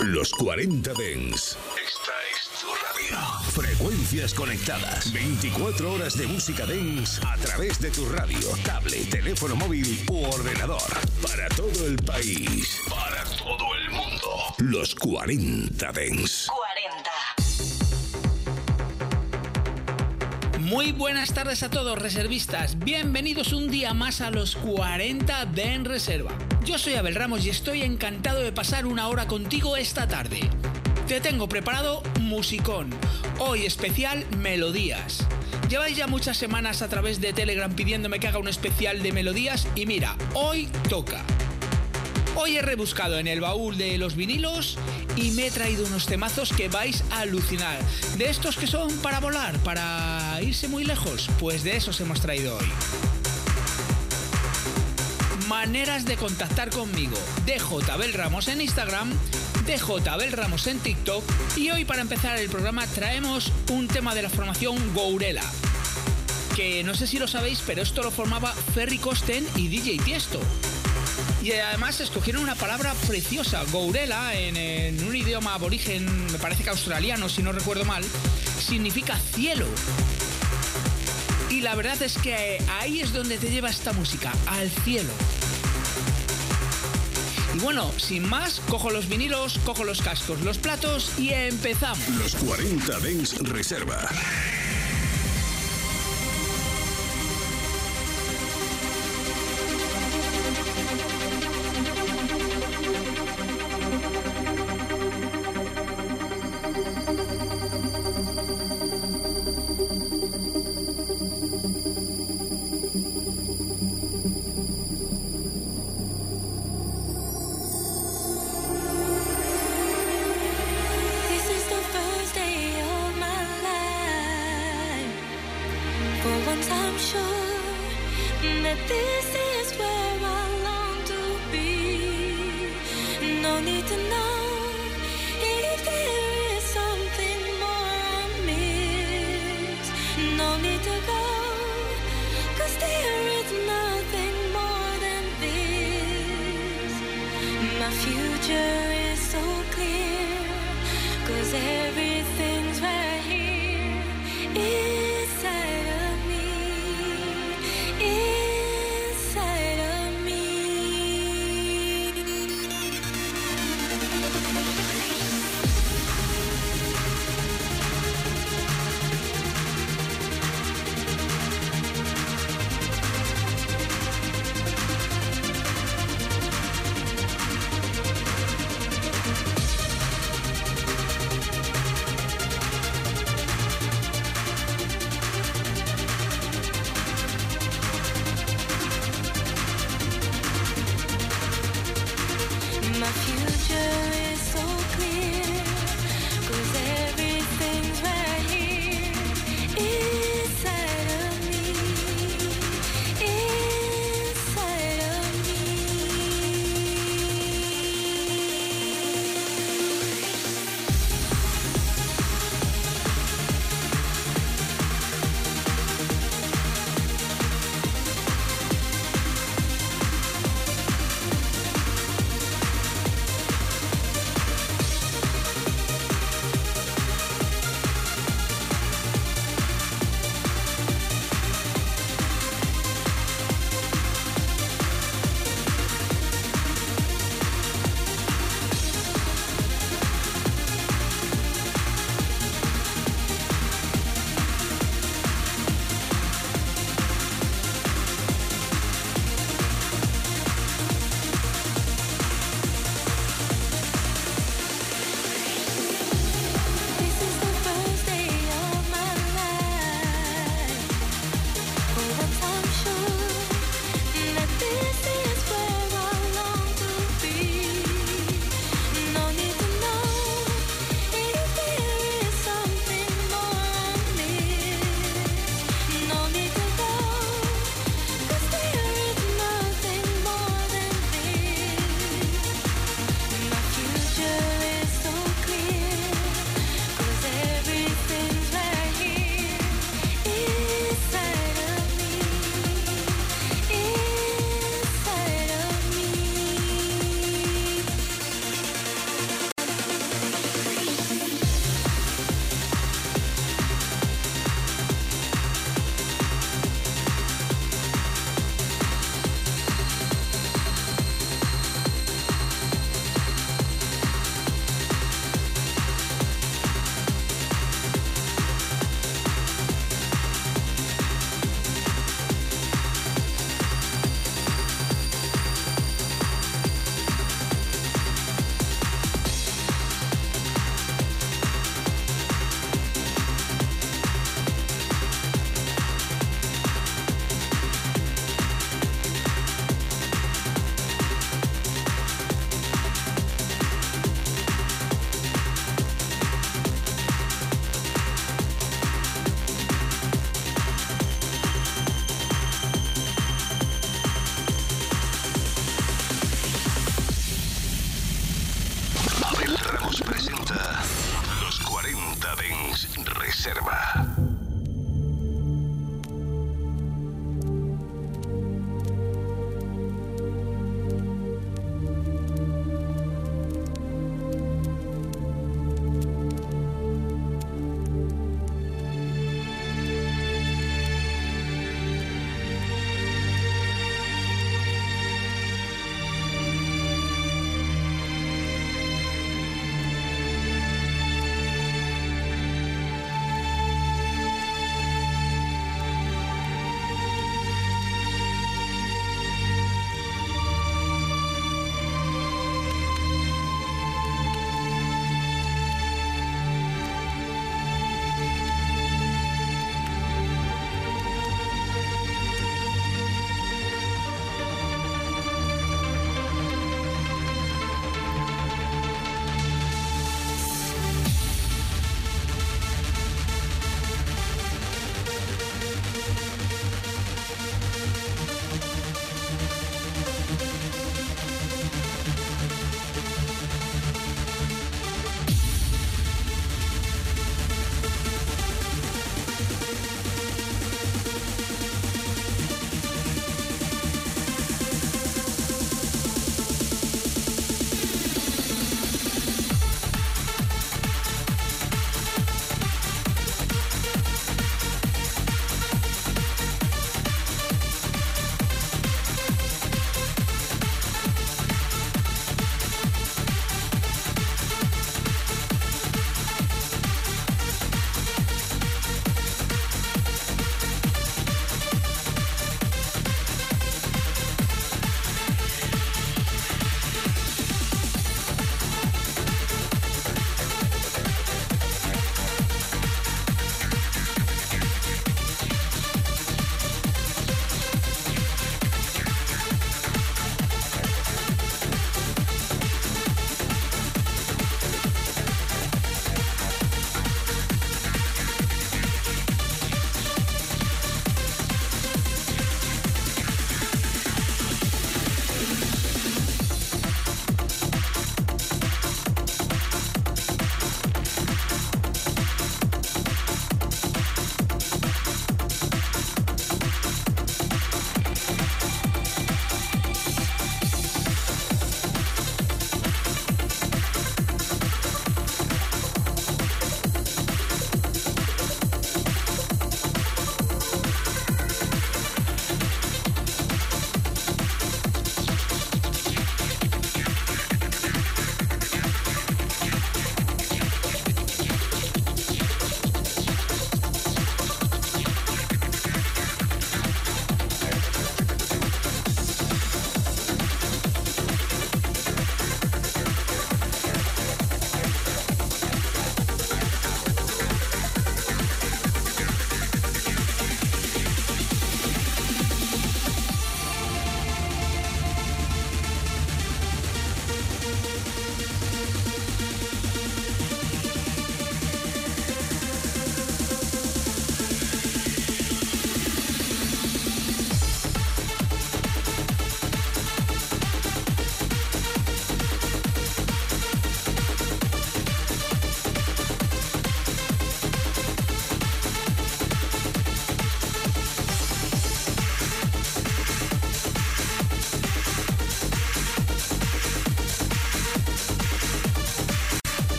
Los 40 Dens. Esta es tu radio. Frecuencias conectadas. 24 horas de música Dens a través de tu radio, tablet, teléfono móvil u ordenador. Para todo el país. Para todo el mundo. Los 40 Dens. 40. Muy buenas tardes a todos reservistas, bienvenidos un día más a los 40 de En Reserva. Yo soy Abel Ramos y estoy encantado de pasar una hora contigo esta tarde. Te tengo preparado musicón, hoy especial melodías. Lleváis ya muchas semanas a través de Telegram pidiéndome que haga un especial de melodías y mira, hoy toca. Hoy he rebuscado en el baúl de los vinilos y me he traído unos temazos que vais a alucinar. De estos que son para volar, para irse muy lejos, pues de esos hemos traído hoy. Maneras de contactar conmigo. DJ Abel Ramos en Instagram, DJ Abel Ramos en TikTok y hoy para empezar el programa traemos un tema de la formación Gourela. Que no sé si lo sabéis, pero esto lo formaba Ferry Costen y DJ Tiesto. Y además escogieron una palabra preciosa, gourela, en, un idioma aborigen, me parece que australiano, si no recuerdo mal, significa cielo. Y la verdad es que ahí es donde te lleva esta música, al cielo. Y bueno, sin más, cojo los vinilos, cojo los cascos, los platos y empezamos. Los 40 Dens Reserva.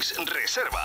Reserva.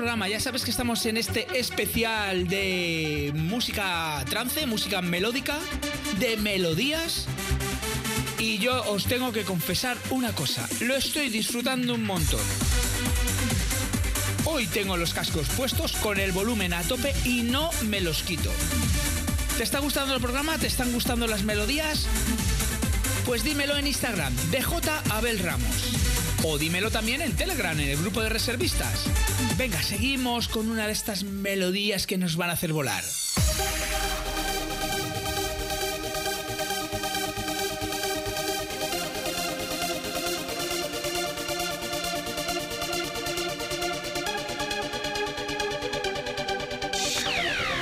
Programa. Ya sabes que estamos en este especial de música trance, música melódica, de melodías. Y yo os tengo que confesar una cosa, lo estoy disfrutando un montón. Hoy tengo los cascos puestos con el volumen a tope y no me los quito. ¿Te está gustando el programa? ¿Te están gustando las melodías? Pues dímelo en Instagram, DJ Abel Ramos. O dímelo también en Telegram, en el grupo de reservistas. Venga, seguimos con una de estas melodías que nos van a hacer volar.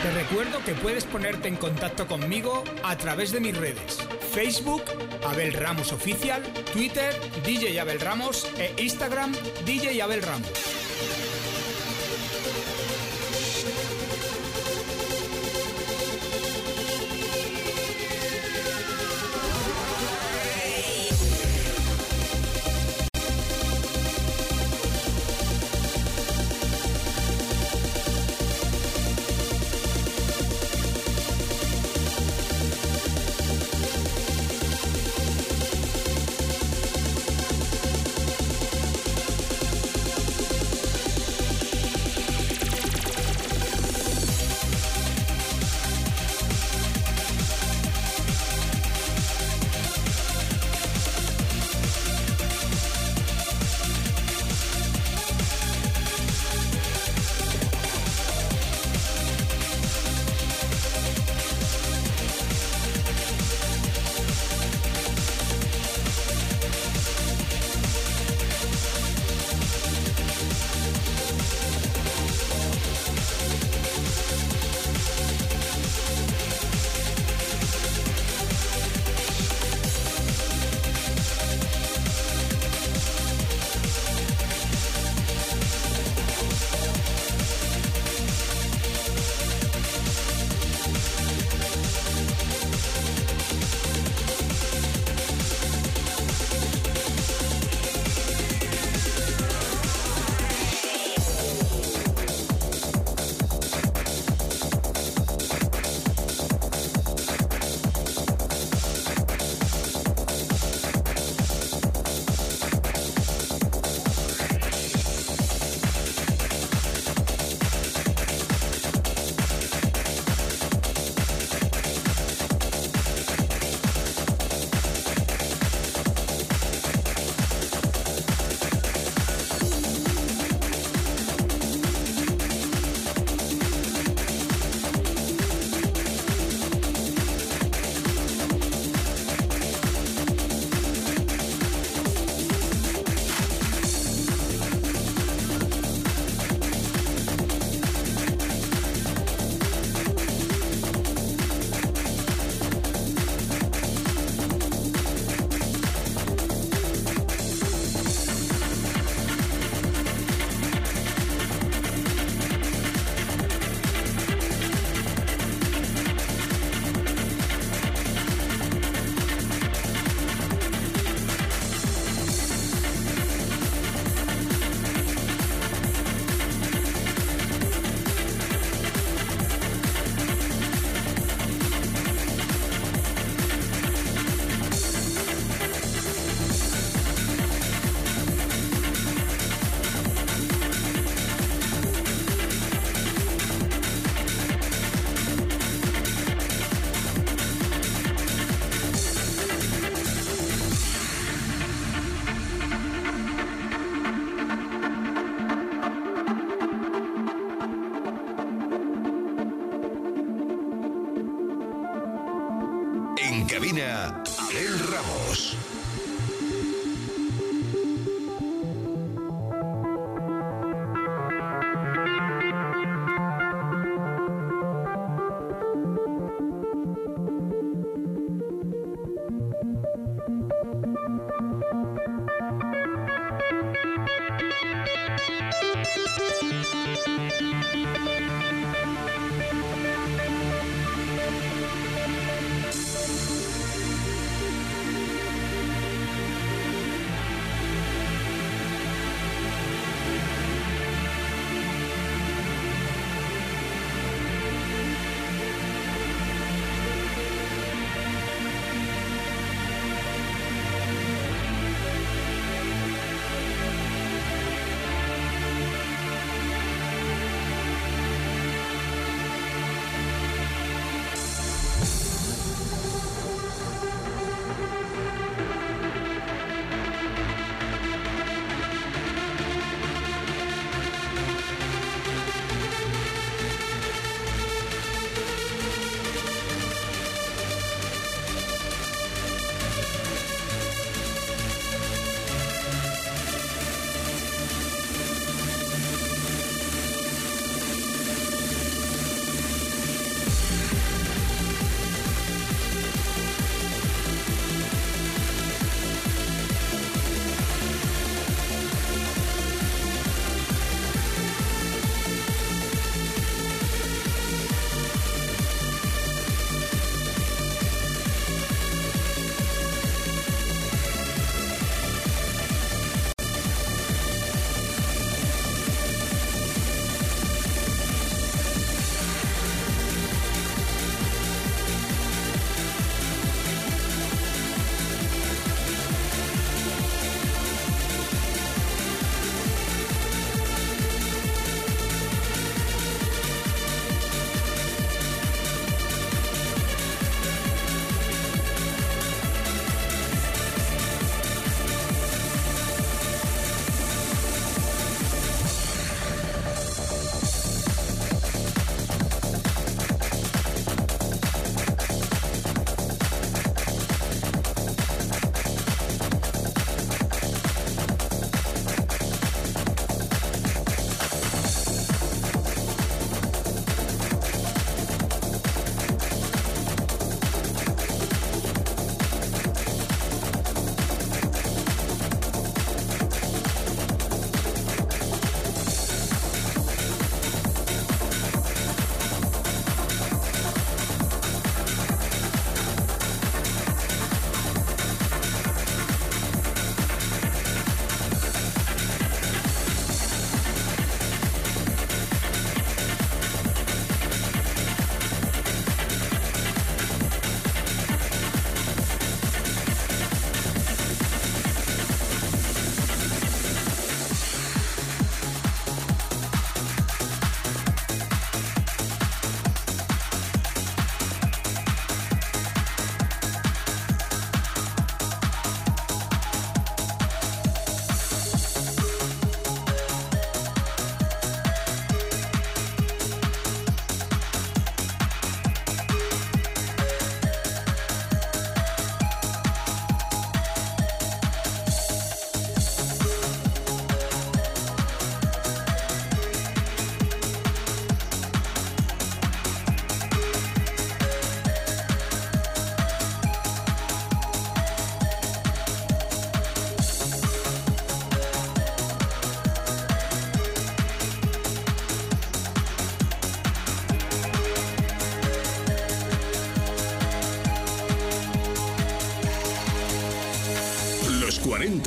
Te recuerdo que puedes ponerte en contacto conmigo a través de mis redes. Facebook, Abel Ramos Oficial, Twitter, DJ Abel Ramos e Instagram, DJ Abel Ramos.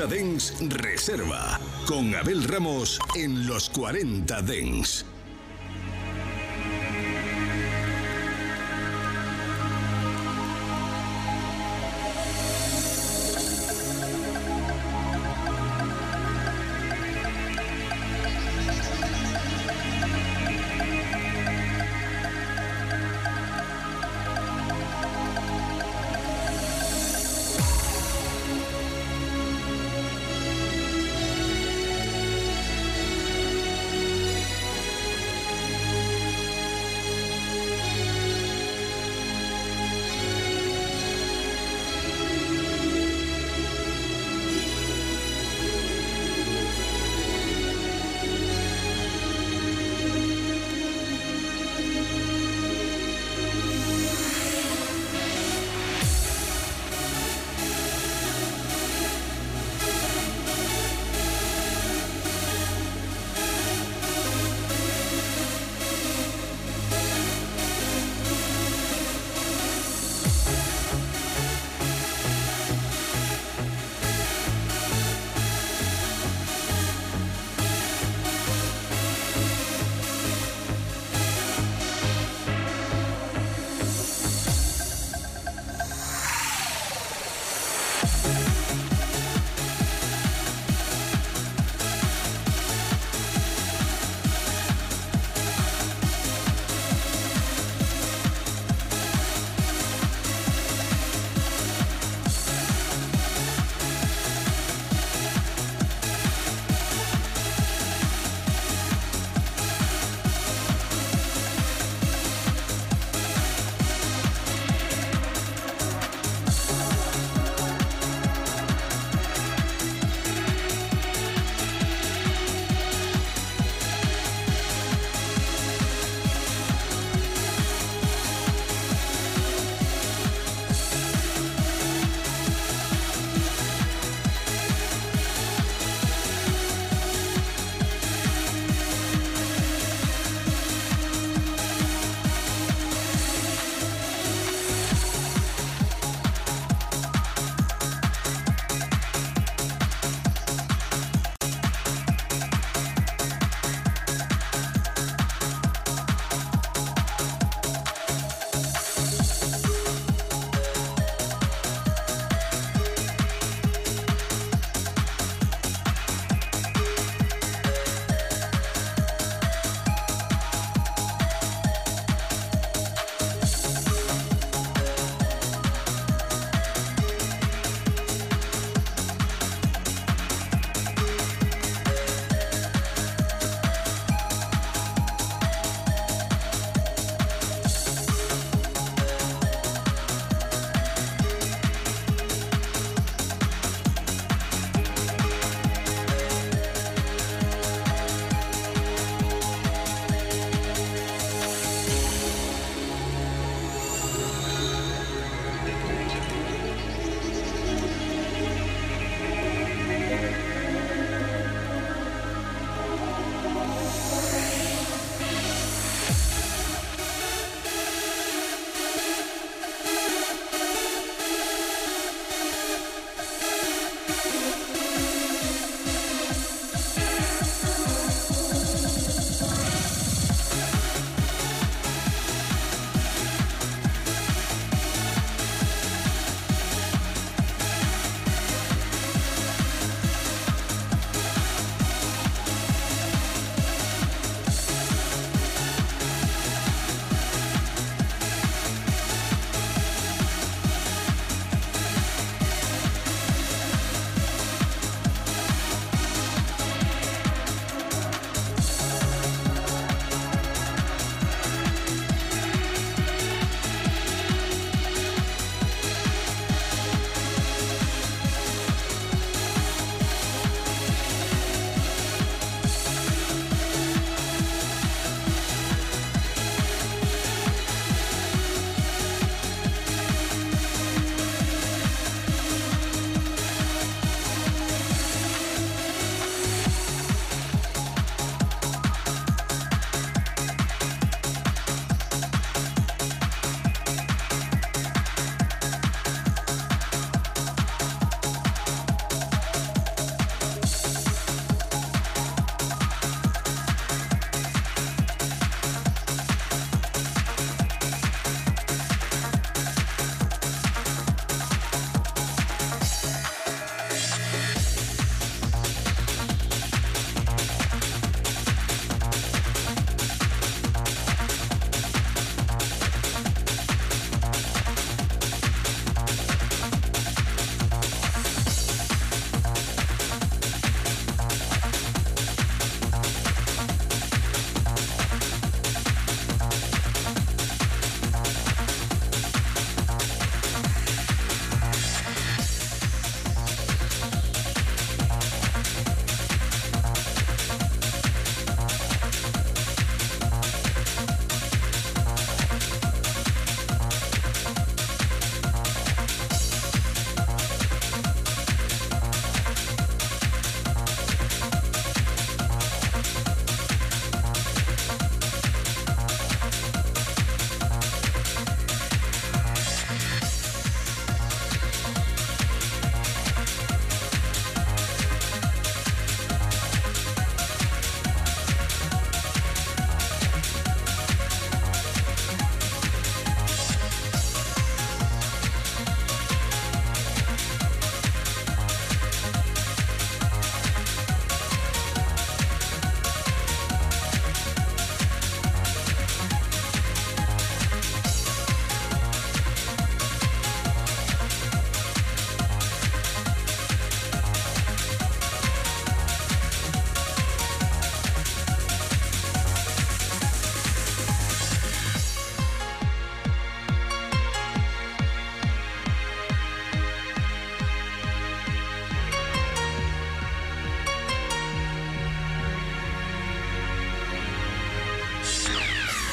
40 Dens Reserva. Con Abel Ramos en los 40 Dens.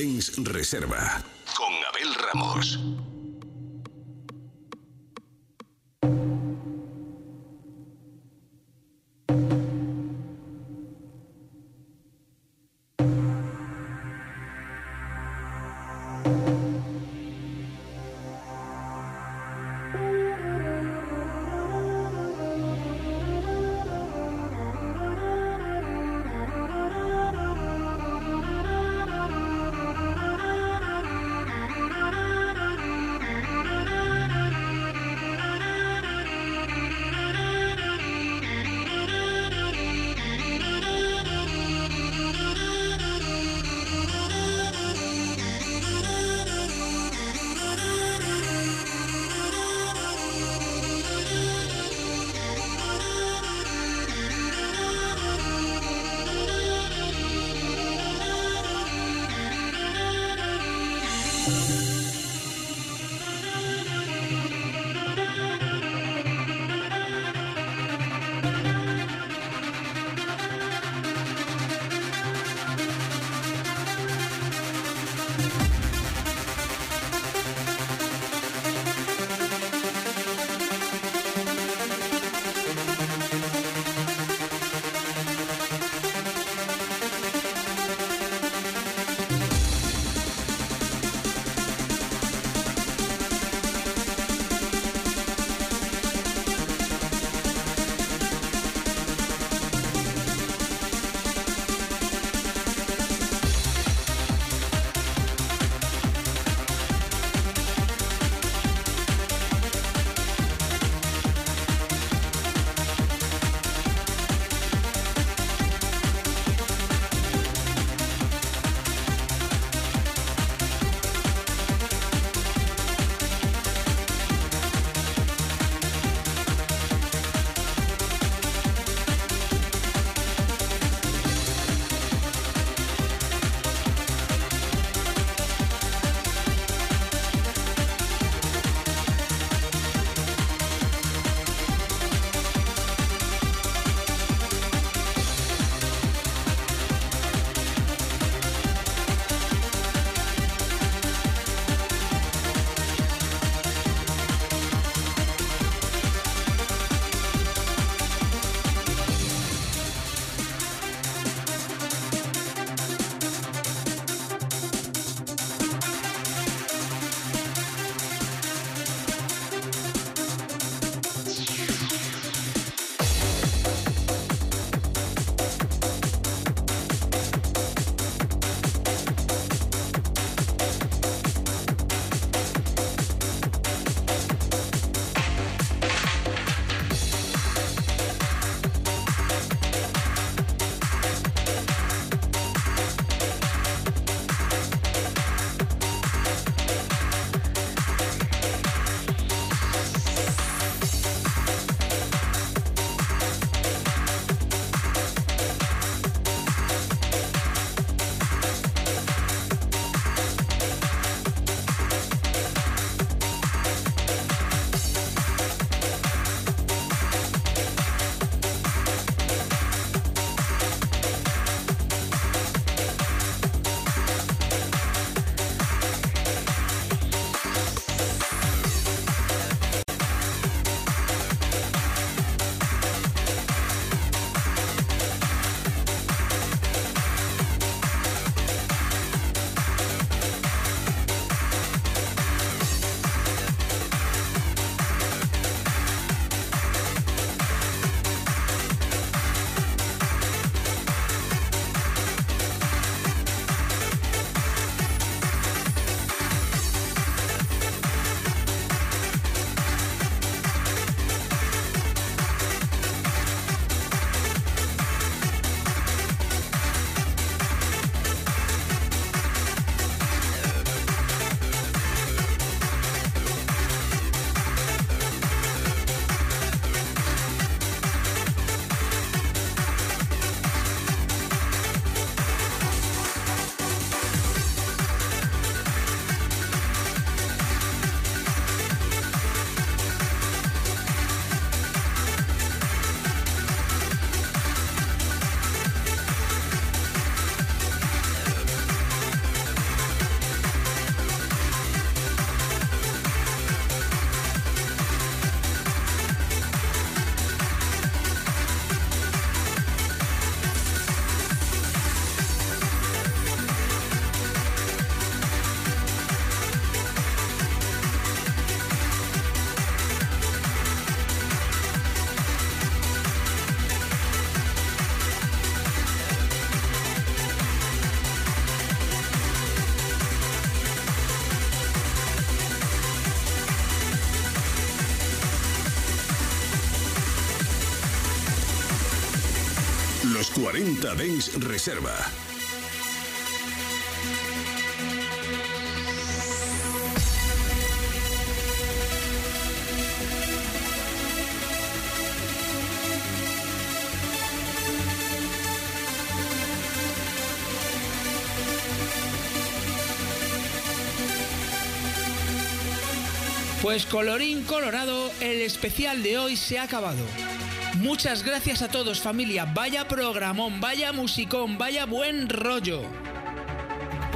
40 Dens Reserva con Abel Ramos. 40 Dens Reserva. Pues colorín colorado, el especial de hoy se ha acabado. Muchas gracias a todos familia, vaya programón, vaya musicón, vaya buen rollo.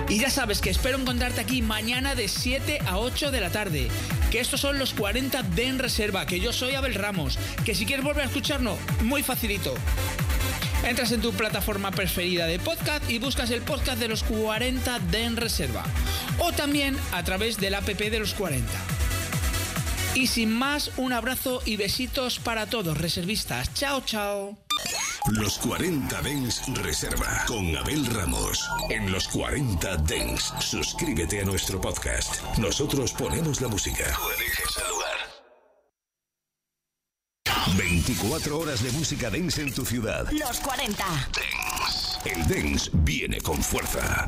Y ya sabes que espero encontrarte aquí mañana de 7 a 8 de la tarde. Que estos son los 40 de en reserva, que yo soy Abel Ramos. Que si quieres volver a escucharnos, muy facilito. Entras en tu plataforma preferida de podcast y buscas el podcast de los 40 de en reserva. O también a través del app de los 40. Y sin más, un abrazo y besitos para todos, reservistas. Chao, chao. Los 40 Dens Reserva con Abel Ramos. En los 40 Dens, suscríbete a nuestro podcast. Nosotros ponemos la música. Tú eliges el lugar. 24 horas de música dance en tu ciudad. Los 40. Dance. El dance viene con fuerza.